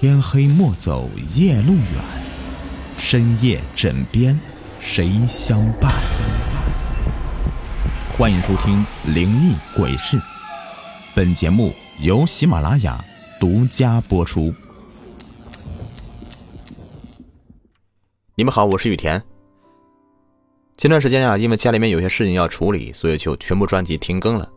天黑莫走夜路远，深夜枕边谁相伴？欢迎收听《灵异鬼事》，本节目由喜马拉雅独家播出。你们好，我是雨田。前段时间啊，因为家里面有些事情要处理，所以就全部专辑停更了。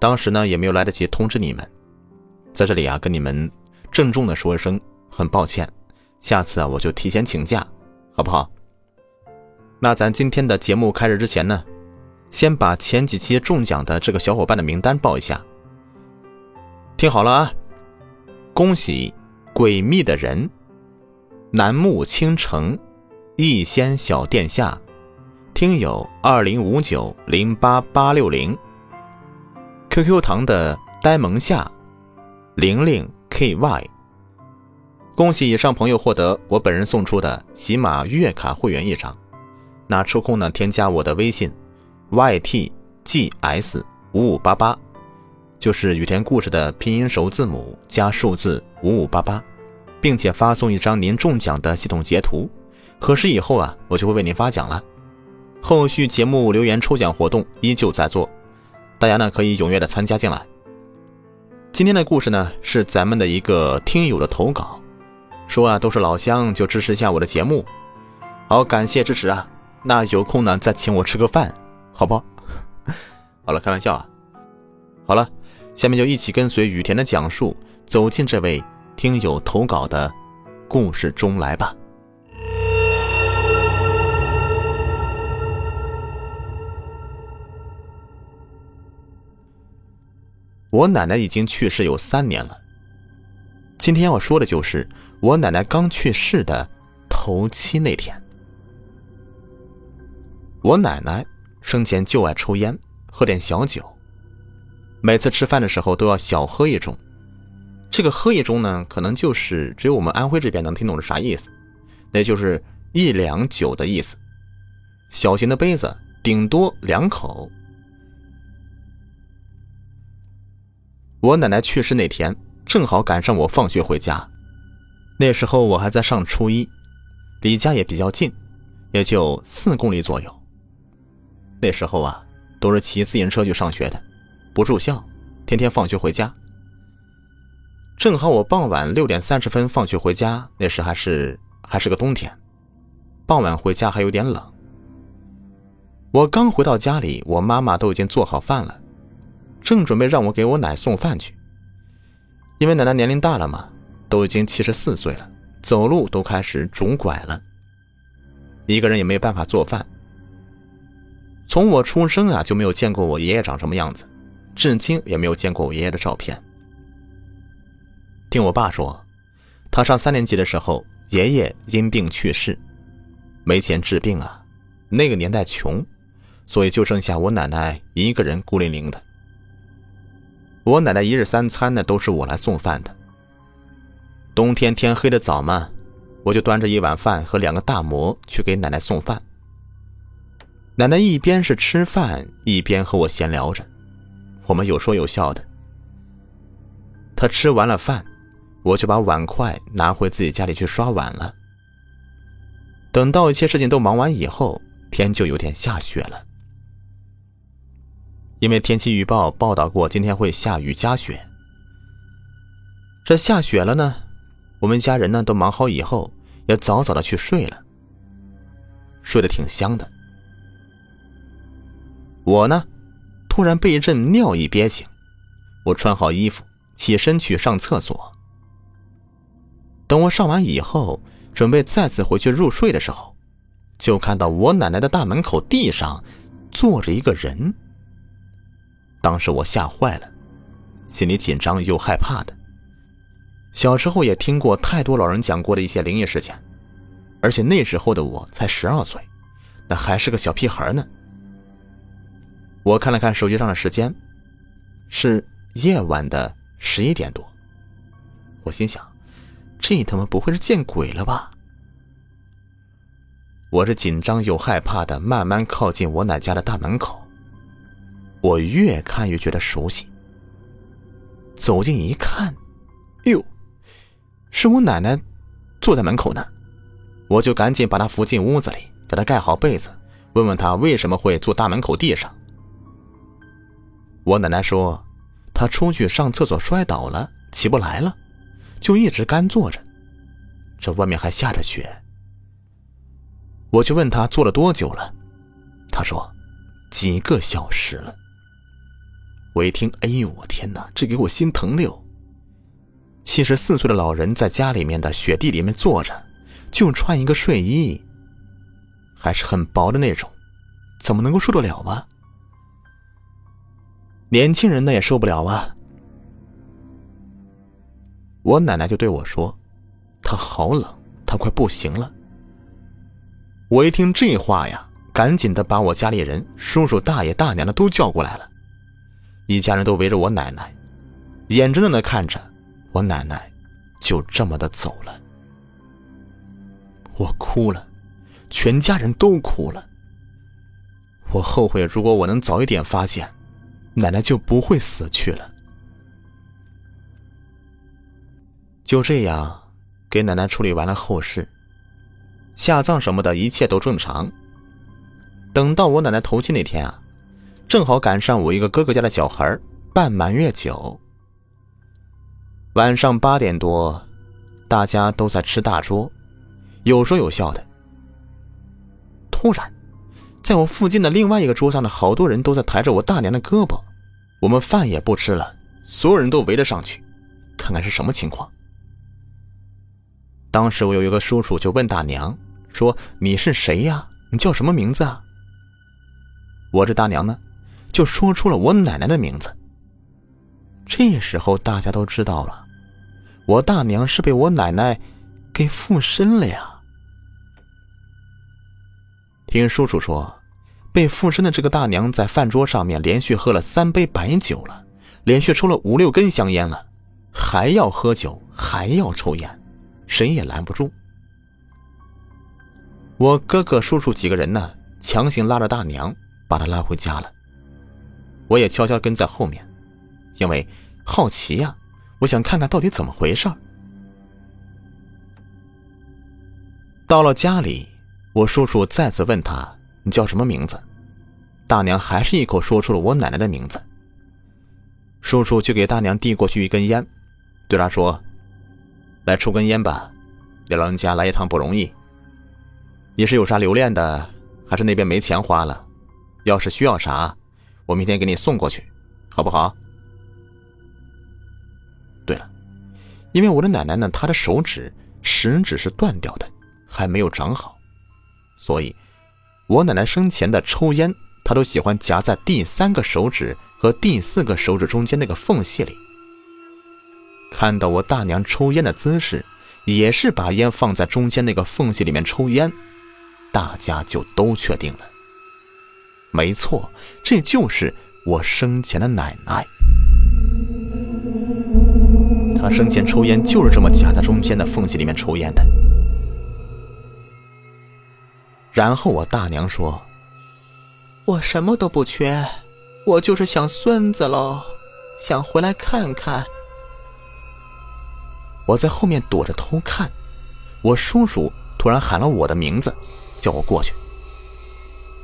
当时呢，也没有来得及通知你们，在这里啊，跟你们。郑重的说一声很抱歉，下次啊我就提前请假，好不好？那咱今天的节目开始之前呢，先把前几期中奖的这个小伙伴的名单报一下。听好了啊，恭喜诡秘的人、南木倾城、逸仙小殿下、听友二零五九零八八六零、QQ 糖的呆萌夏、玲玲。K Y，恭喜以上朋友获得我本人送出的喜马月卡会员一张。那抽空呢，添加我的微信 Y T G S 五五八八，就是雨田故事的拼音首字母加数字五五八八，并且发送一张您中奖的系统截图。核实以后啊，我就会为您发奖了。后续节目留言抽奖活动依旧在做，大家呢可以踊跃的参加进来。今天的故事呢，是咱们的一个听友的投稿，说啊都是老乡，就支持一下我的节目，好感谢支持啊！那有空呢再请我吃个饭，好不好？好了，开玩笑啊。好了，下面就一起跟随雨田的讲述，走进这位听友投稿的故事中来吧。我奶奶已经去世有三年了。今天要说的就是我奶奶刚去世的头七那天。我奶奶生前就爱抽烟，喝点小酒，每次吃饭的时候都要小喝一盅。这个喝一盅呢，可能就是只有我们安徽这边能听懂是啥意思，那就是一两酒的意思。小型的杯子，顶多两口。我奶奶去世那天，正好赶上我放学回家。那时候我还在上初一，离家也比较近，也就四公里左右。那时候啊，都是骑自行车去上学的，不住校，天天放学回家。正好我傍晚六点三十分放学回家，那时还是还是个冬天，傍晚回家还有点冷。我刚回到家里，我妈妈都已经做好饭了。正准备让我给我奶送饭去，因为奶奶年龄大了嘛，都已经七十四岁了，走路都开始拄拐了，一个人也没办法做饭。从我出生啊就没有见过我爷爷长什么样子，至今也没有见过我爷爷的照片。听我爸说，他上三年级的时候，爷爷因病去世，没钱治病啊，那个年代穷，所以就剩下我奶奶一个人孤零零的。我奶奶一日三餐呢，都是我来送饭的。冬天天黑的早嘛，我就端着一碗饭和两个大馍去给奶奶送饭。奶奶一边是吃饭，一边和我闲聊着，我们有说有笑的。她吃完了饭，我就把碗筷拿回自己家里去刷碗了。等到一切事情都忙完以后，天就有点下雪了。因为天气预报报道过今天会下雨加雪，这下雪了呢，我们家人呢都忙好以后，也早早的去睡了，睡得挺香的。我呢，突然被一阵尿意憋醒，我穿好衣服起身去上厕所。等我上完以后，准备再次回去入睡的时候，就看到我奶奶的大门口地上坐着一个人。当时我吓坏了，心里紧张又害怕的。小时候也听过太多老人讲过的一些灵异事件，而且那时候的我才十二岁，那还是个小屁孩呢。我看了看手机上的时间，是夜晚的十一点多。我心想，这他妈不会是见鬼了吧？我是紧张又害怕的，慢慢靠近我奶家的大门口。我越看越觉得熟悉。走近一看，哟，是我奶奶坐在门口呢。我就赶紧把她扶进屋子里，给她盖好被子，问问她为什么会坐大门口地上。我奶奶说，她出去上厕所摔倒了，起不来了，就一直干坐着。这外面还下着雪。我就问她坐了多久了，她说几个小时了。我一听，哎呦，我天哪，这给我心疼的哟。七十四岁的老人在家里面的雪地里面坐着。就穿一个睡衣，还是很薄的那种，怎么能够受得了啊？年轻人呢也受不了啊。我奶奶就对我说：“她好冷，她快不行了。”我一听这话呀，赶紧的把我家里人、叔叔、大爷、大娘的都叫过来了，一家人都围着我奶奶，眼睁睁的看着我奶奶就这么的走了。我哭了，全家人都哭了。我后悔，如果我能早一点发现，奶奶就不会死去了。就这样，给奶奶处理完了后事，下葬什么的一切都正常。等到我奶奶头七那天啊，正好赶上我一个哥哥家的小孩办满月酒。晚上八点多，大家都在吃大桌。有说有笑的。突然，在我附近的另外一个桌上的好多人都在抬着我大娘的胳膊，我们饭也不吃了，所有人都围了上去，看看是什么情况。当时我有一个叔叔就问大娘说：“你是谁呀？你叫什么名字啊？”我这大娘呢，就说出了我奶奶的名字。这时候大家都知道了，我大娘是被我奶奶给附身了呀。听叔叔说，被附身的这个大娘在饭桌上面连续喝了三杯白酒了，连续抽了五六根香烟了，还要喝酒，还要抽烟，谁也拦不住。我哥哥、叔叔几个人呢，强行拉着大娘，把她拉回家了。我也悄悄跟在后面，因为好奇呀，我想看看到底怎么回事儿。到了家里。我叔叔再次问他：“你叫什么名字？”大娘还是一口说出了我奶奶的名字。叔叔就给大娘递过去一根烟，对她说：“来抽根烟吧，给老人家来一趟不容易。你是有啥留恋的，还是那边没钱花了？要是需要啥，我明天给你送过去，好不好？”对了，因为我的奶奶呢，她的手指食指是断掉的，还没有长好。所以，我奶奶生前的抽烟，她都喜欢夹在第三个手指和第四个手指中间那个缝隙里。看到我大娘抽烟的姿势，也是把烟放在中间那个缝隙里面抽烟，大家就都确定了。没错，这就是我生前的奶奶。她生前抽烟就是这么夹在中间的缝隙里面抽烟的。然后我大娘说：“我什么都不缺，我就是想孙子喽，想回来看看。”我在后面躲着偷看，我叔叔突然喊了我的名字，叫我过去。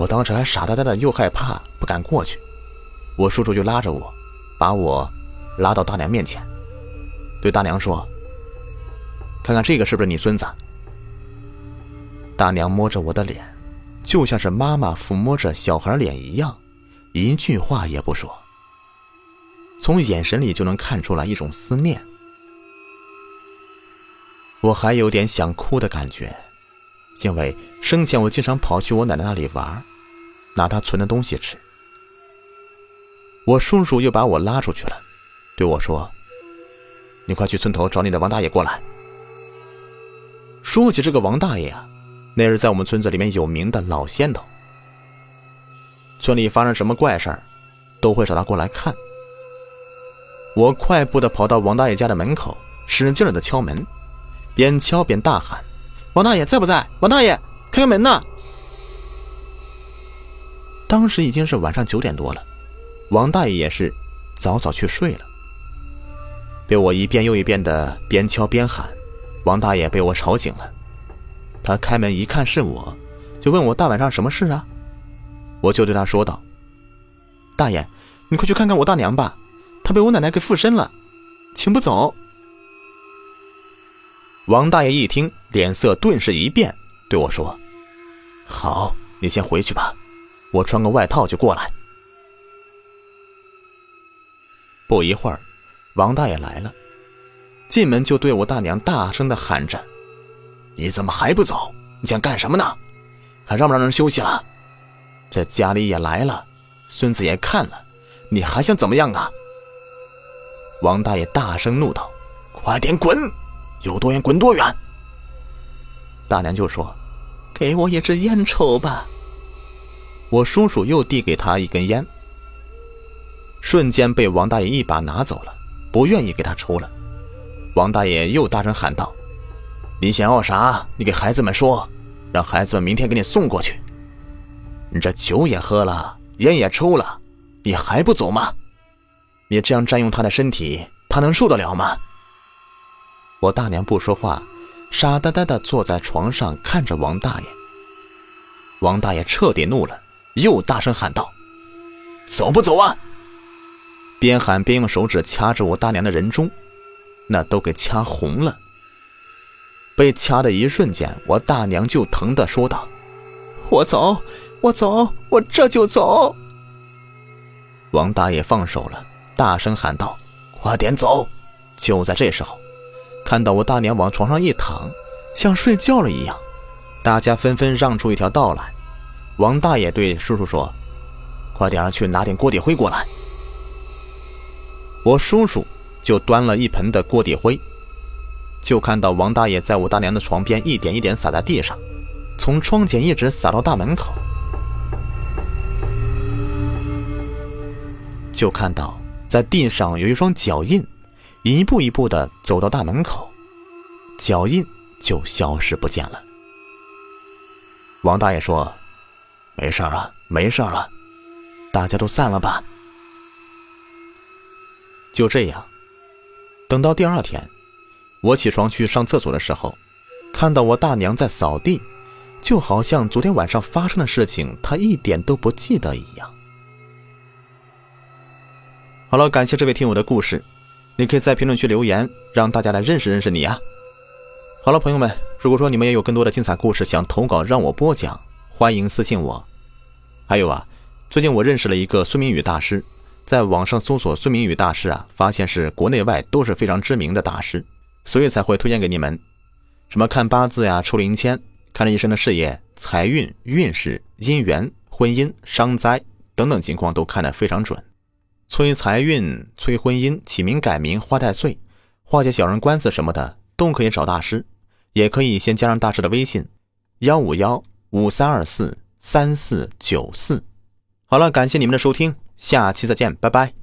我当时还傻呆呆的，又害怕，不敢过去。我叔叔就拉着我，把我拉到大娘面前，对大娘说：“看看这个是不是你孙子？”大娘摸着我的脸，就像是妈妈抚摸着小孩脸一样，一句话也不说。从眼神里就能看出来一种思念。我还有点想哭的感觉，因为生前我经常跑去我奶奶那里玩，拿他存的东西吃。我叔叔又把我拉出去了，对我说：“你快去村头找你的王大爷过来。”说起这个王大爷啊。那是在我们村子里面有名的老仙头，村里发生什么怪事儿，都会找他过来看。我快步的跑到王大爷家的门口，使劲的敲门，边敲边大喊：“王大爷在不在？王大爷，开开门呐！”当时已经是晚上九点多了，王大爷也是早早去睡了。被我一遍又一遍的边敲边喊，王大爷被我吵醒了，他开门一看是我，就问我大晚上什么事啊？我就对他说道：“大爷，你快去看看我大娘吧，她被我奶奶给附身了，请不走。”王大爷一听，脸色顿时一变，对我说：“好，你先回去吧，我穿个外套就过来。”不一会儿，王大爷来了，进门就对我大娘大声的喊着：“你怎么还不走？你想干什么呢？还让不让人休息了？这家里也来了，孙子也看了，你还想怎么样啊？”王大爷大声怒道：“快点滚！有多远滚多远！”大娘就说：“给我一支烟抽吧。”我叔叔又递给他一根烟。瞬间被王大爷一把拿走了，不愿意给他抽了。王大爷又大声喊道：“你想要啥？你给孩子们说，让孩子们明天给你送过去。你这酒也喝了，烟也抽了，你还不走吗？你这样占用他的身体，他能受得了吗？”我大娘不说话，傻呆呆的坐在床上看着王大爷。王大爷彻底怒了，又大声喊道：“走不走啊？”边喊边用手指掐着我大娘的人中，那都给掐红了。被掐的一瞬间，我大娘就疼的说道：“我走，我走，我这就走。”王大爷放手了，大声喊道：“快点走！”就在这时候，看到我大娘往床上一躺，像睡觉了一样，大家纷纷让出一条道来。王大爷对叔叔说：“快点去拿点锅底灰过来。”我叔叔就端了一盆的锅底灰，就看到王大爷在我大娘的床边一点一点撒在地上，从窗前一直撒到大门口，就看到在地上有一双脚印，一步一步的走到大门口，脚印就消失不见了。王大爷说：“没事了，没事了，大家都散了吧。”就这样，等到第二天，我起床去上厕所的时候，看到我大娘在扫地，就好像昨天晚上发生的事情她一点都不记得一样。好了，感谢这位听友的故事，你可以在评论区留言，让大家来认识认识你啊。好了，朋友们，如果说你们也有更多的精彩故事想投稿让我播讲，欢迎私信我。还有啊，最近我认识了一个孙明宇大师。在网上搜索孙明宇大师啊，发现是国内外都是非常知名的大师，所以才会推荐给你们。什么看八字呀、抽灵签、看这一生的事业、财运、运势、姻缘、婚姻、伤灾等等情况都看得非常准。催财运、催婚姻、起名改名、花太岁、化解小人官司什么的都可以找大师，也可以先加上大师的微信：幺五幺五三二四三四九四。好了，感谢你们的收听。下期再见，拜拜。